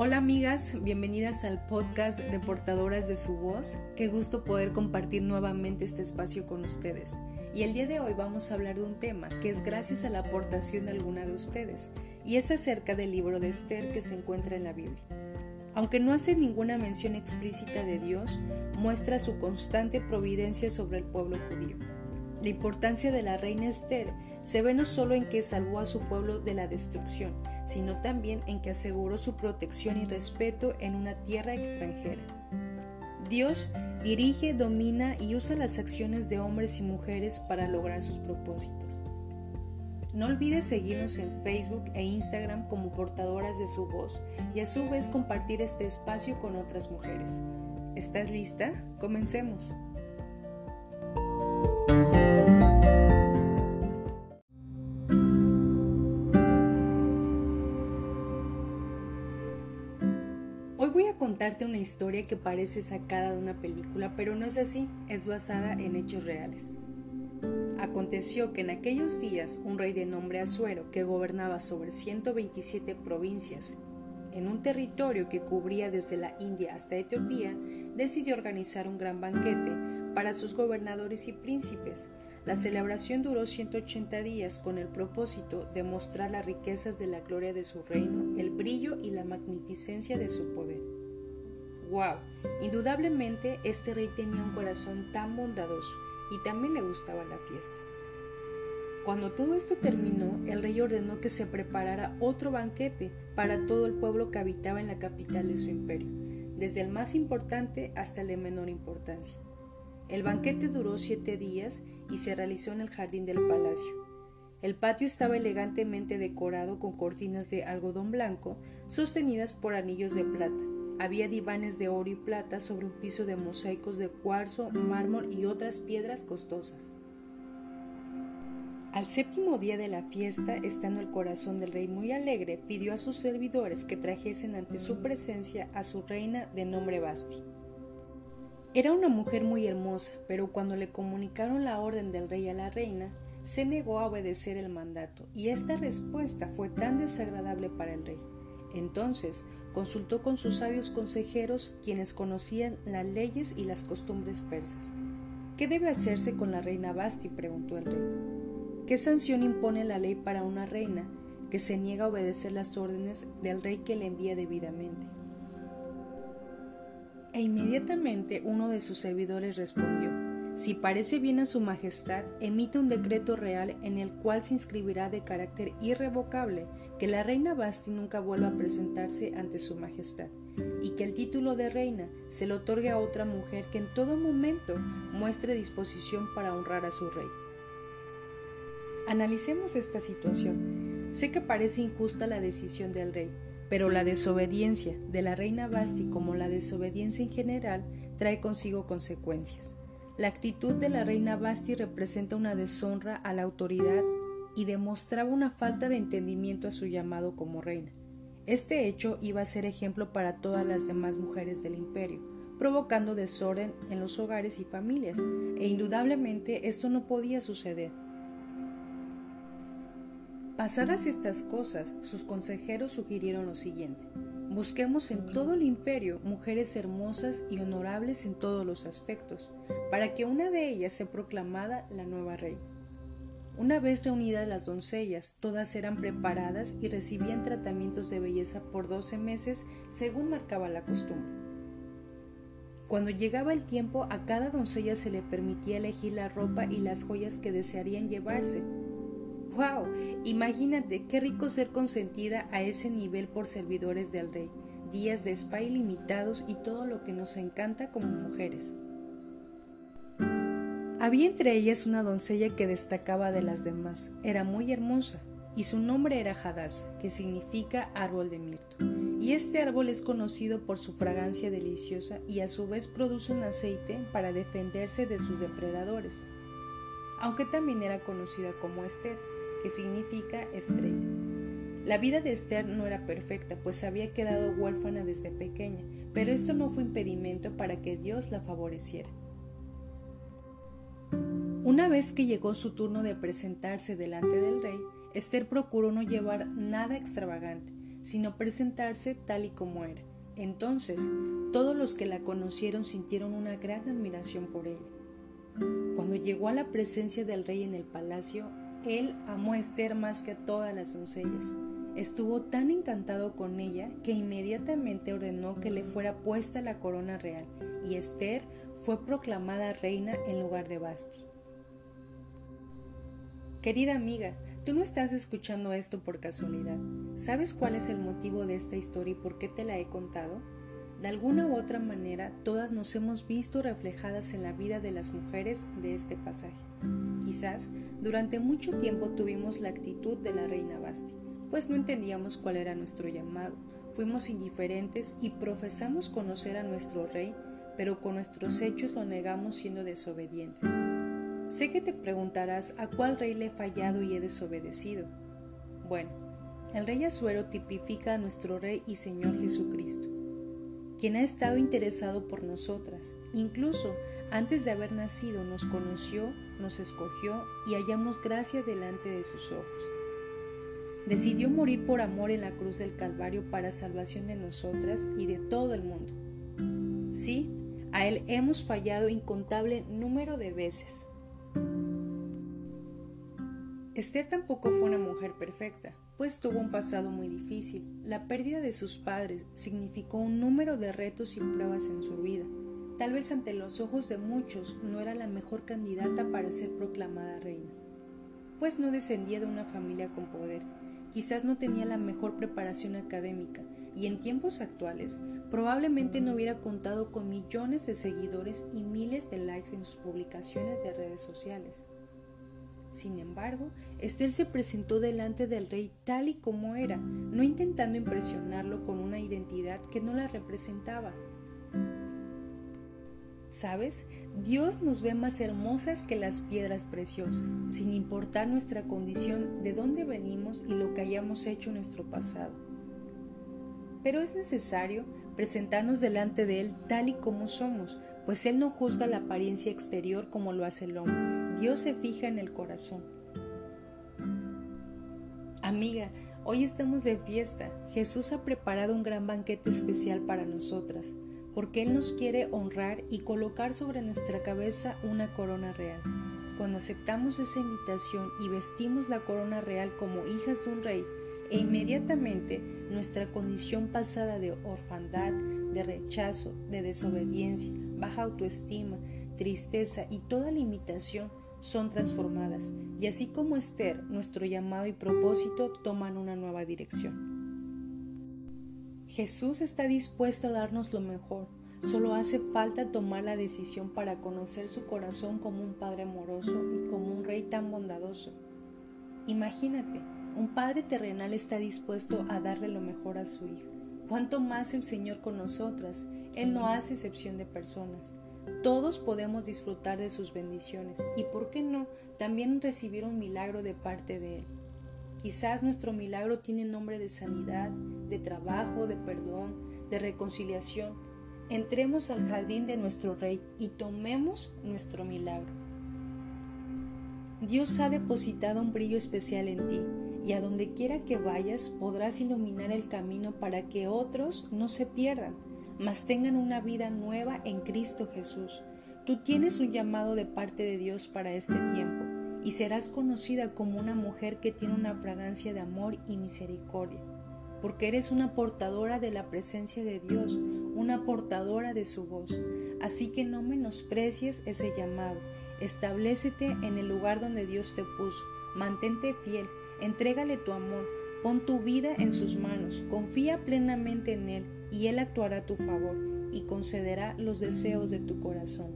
Hola amigas, bienvenidas al podcast de Portadoras de su Voz. Qué gusto poder compartir nuevamente este espacio con ustedes. Y el día de hoy vamos a hablar de un tema que es gracias a la aportación de alguna de ustedes, y es acerca del libro de Esther que se encuentra en la Biblia. Aunque no hace ninguna mención explícita de Dios, muestra su constante providencia sobre el pueblo judío. La importancia de la reina Esther se ve no solo en que salvó a su pueblo de la destrucción, sino también en que aseguró su protección y respeto en una tierra extranjera. Dios dirige, domina y usa las acciones de hombres y mujeres para lograr sus propósitos. No olvides seguirnos en Facebook e Instagram como portadoras de su voz y a su vez compartir este espacio con otras mujeres. ¿Estás lista? Comencemos. Hoy voy a contarte una historia que parece sacada de una película, pero no es así, es basada en hechos reales. Aconteció que en aquellos días un rey de nombre Azuero, que gobernaba sobre 127 provincias en un territorio que cubría desde la India hasta Etiopía, decidió organizar un gran banquete para sus gobernadores y príncipes. La celebración duró 180 días con el propósito de mostrar las riquezas de la gloria de su reino, el brillo y la magnificencia de su poder. ¡Wow! Indudablemente este rey tenía un corazón tan bondadoso y también le gustaba la fiesta. Cuando todo esto terminó, el rey ordenó que se preparara otro banquete para todo el pueblo que habitaba en la capital de su imperio, desde el más importante hasta el de menor importancia. El banquete duró siete días y se realizó en el jardín del palacio. El patio estaba elegantemente decorado con cortinas de algodón blanco sostenidas por anillos de plata. Había divanes de oro y plata sobre un piso de mosaicos de cuarzo, mármol y otras piedras costosas. Al séptimo día de la fiesta, estando el corazón del rey muy alegre, pidió a sus servidores que trajesen ante su presencia a su reina de nombre Basti. Era una mujer muy hermosa, pero cuando le comunicaron la orden del rey a la reina, se negó a obedecer el mandato, y esta respuesta fue tan desagradable para el rey. Entonces consultó con sus sabios consejeros, quienes conocían las leyes y las costumbres persas. ¿Qué debe hacerse con la reina Basti? preguntó el rey. ¿Qué sanción impone la ley para una reina que se niega a obedecer las órdenes del rey que le envía debidamente? E inmediatamente uno de sus servidores respondió, si parece bien a su majestad, emite un decreto real en el cual se inscribirá de carácter irrevocable que la reina Basti nunca vuelva a presentarse ante su majestad y que el título de reina se le otorgue a otra mujer que en todo momento muestre disposición para honrar a su rey. Analicemos esta situación. Sé que parece injusta la decisión del rey, pero la desobediencia de la reina Basti como la desobediencia en general trae consigo consecuencias. La actitud de la reina Basti representa una deshonra a la autoridad y demostraba una falta de entendimiento a su llamado como reina. Este hecho iba a ser ejemplo para todas las demás mujeres del imperio, provocando desorden en los hogares y familias, e indudablemente esto no podía suceder. Pasadas estas cosas, sus consejeros sugirieron lo siguiente. Busquemos en todo el imperio mujeres hermosas y honorables en todos los aspectos, para que una de ellas sea proclamada la nueva reina. Una vez reunidas las doncellas, todas eran preparadas y recibían tratamientos de belleza por doce meses según marcaba la costumbre. Cuando llegaba el tiempo, a cada doncella se le permitía elegir la ropa y las joyas que desearían llevarse, ¡Wow! Imagínate qué rico ser consentida a ese nivel por servidores del rey, días de spa ilimitados y todo lo que nos encanta como mujeres. Había entre ellas una doncella que destacaba de las demás, era muy hermosa, y su nombre era Hadass, que significa árbol de mirto. Y este árbol es conocido por su fragancia deliciosa y a su vez produce un aceite para defenderse de sus depredadores, aunque también era conocida como Esther que significa estrella. La vida de Esther no era perfecta, pues había quedado huérfana desde pequeña, pero esto no fue impedimento para que Dios la favoreciera. Una vez que llegó su turno de presentarse delante del rey, Esther procuró no llevar nada extravagante, sino presentarse tal y como era. Entonces, todos los que la conocieron sintieron una gran admiración por ella. Cuando llegó a la presencia del rey en el palacio, él amó a Esther más que a todas las doncellas. Estuvo tan encantado con ella que inmediatamente ordenó que le fuera puesta la corona real y Esther fue proclamada reina en lugar de Basti. Querida amiga, tú no estás escuchando esto por casualidad. ¿Sabes cuál es el motivo de esta historia y por qué te la he contado? De alguna u otra manera, todas nos hemos visto reflejadas en la vida de las mujeres de este pasaje. Quizás durante mucho tiempo tuvimos la actitud de la reina Basti, pues no entendíamos cuál era nuestro llamado, fuimos indiferentes y profesamos conocer a nuestro rey, pero con nuestros hechos lo negamos siendo desobedientes. Sé que te preguntarás a cuál rey le he fallado y he desobedecido. Bueno, el rey Azuero tipifica a nuestro rey y Señor Jesucristo, quien ha estado interesado por nosotras, incluso antes de haber nacido nos conoció, nos escogió y hallamos gracia delante de sus ojos. Decidió morir por amor en la cruz del Calvario para salvación de nosotras y de todo el mundo. Sí, a Él hemos fallado incontable número de veces, Esther tampoco fue una mujer perfecta, pues tuvo un pasado muy difícil. La pérdida de sus padres significó un número de retos y pruebas en su vida. Tal vez ante los ojos de muchos no era la mejor candidata para ser proclamada reina, pues no descendía de una familia con poder, quizás no tenía la mejor preparación académica y en tiempos actuales probablemente no hubiera contado con millones de seguidores y miles de likes en sus publicaciones de redes sociales. Sin embargo, Esther se presentó delante del rey tal y como era, no intentando impresionarlo con una identidad que no la representaba. ¿Sabes? Dios nos ve más hermosas que las piedras preciosas, sin importar nuestra condición, de dónde venimos y lo que hayamos hecho en nuestro pasado. Pero es necesario presentarnos delante de Él tal y como somos, pues Él no juzga la apariencia exterior como lo hace el hombre Dios se fija en el corazón. Amiga, hoy estamos de fiesta. Jesús ha preparado un gran banquete especial para nosotras, porque Él nos quiere honrar y colocar sobre nuestra cabeza una corona real. Cuando aceptamos esa invitación y vestimos la corona real como hijas de un rey, e inmediatamente nuestra condición pasada de orfandad, de rechazo, de desobediencia, baja autoestima, tristeza y toda limitación son transformadas y así como Esther, nuestro llamado y propósito toman una nueva dirección. Jesús está dispuesto a darnos lo mejor, solo hace falta tomar la decisión para conocer su corazón como un Padre amoroso y como un Rey tan bondadoso. Imagínate, un Padre terrenal está dispuesto a darle lo mejor a su Hijo. ¿Cuánto más el Señor con nosotras? Él no hace excepción de personas. Todos podemos disfrutar de sus bendiciones y, ¿por qué no?, también recibir un milagro de parte de Él. Quizás nuestro milagro tiene nombre de sanidad, de trabajo, de perdón, de reconciliación. Entremos al jardín de nuestro Rey y tomemos nuestro milagro. Dios ha depositado un brillo especial en ti y a donde quiera que vayas podrás iluminar el camino para que otros no se pierdan tengan una vida nueva en Cristo Jesús. Tú tienes un llamado de parte de Dios para este tiempo y serás conocida como una mujer que tiene una fragancia de amor y misericordia, porque eres una portadora de la presencia de Dios, una portadora de su voz. Así que no menosprecies ese llamado, establecete en el lugar donde Dios te puso, mantente fiel, entrégale tu amor, pon tu vida en sus manos, confía plenamente en Él y Él actuará a tu favor y concederá los deseos de tu corazón.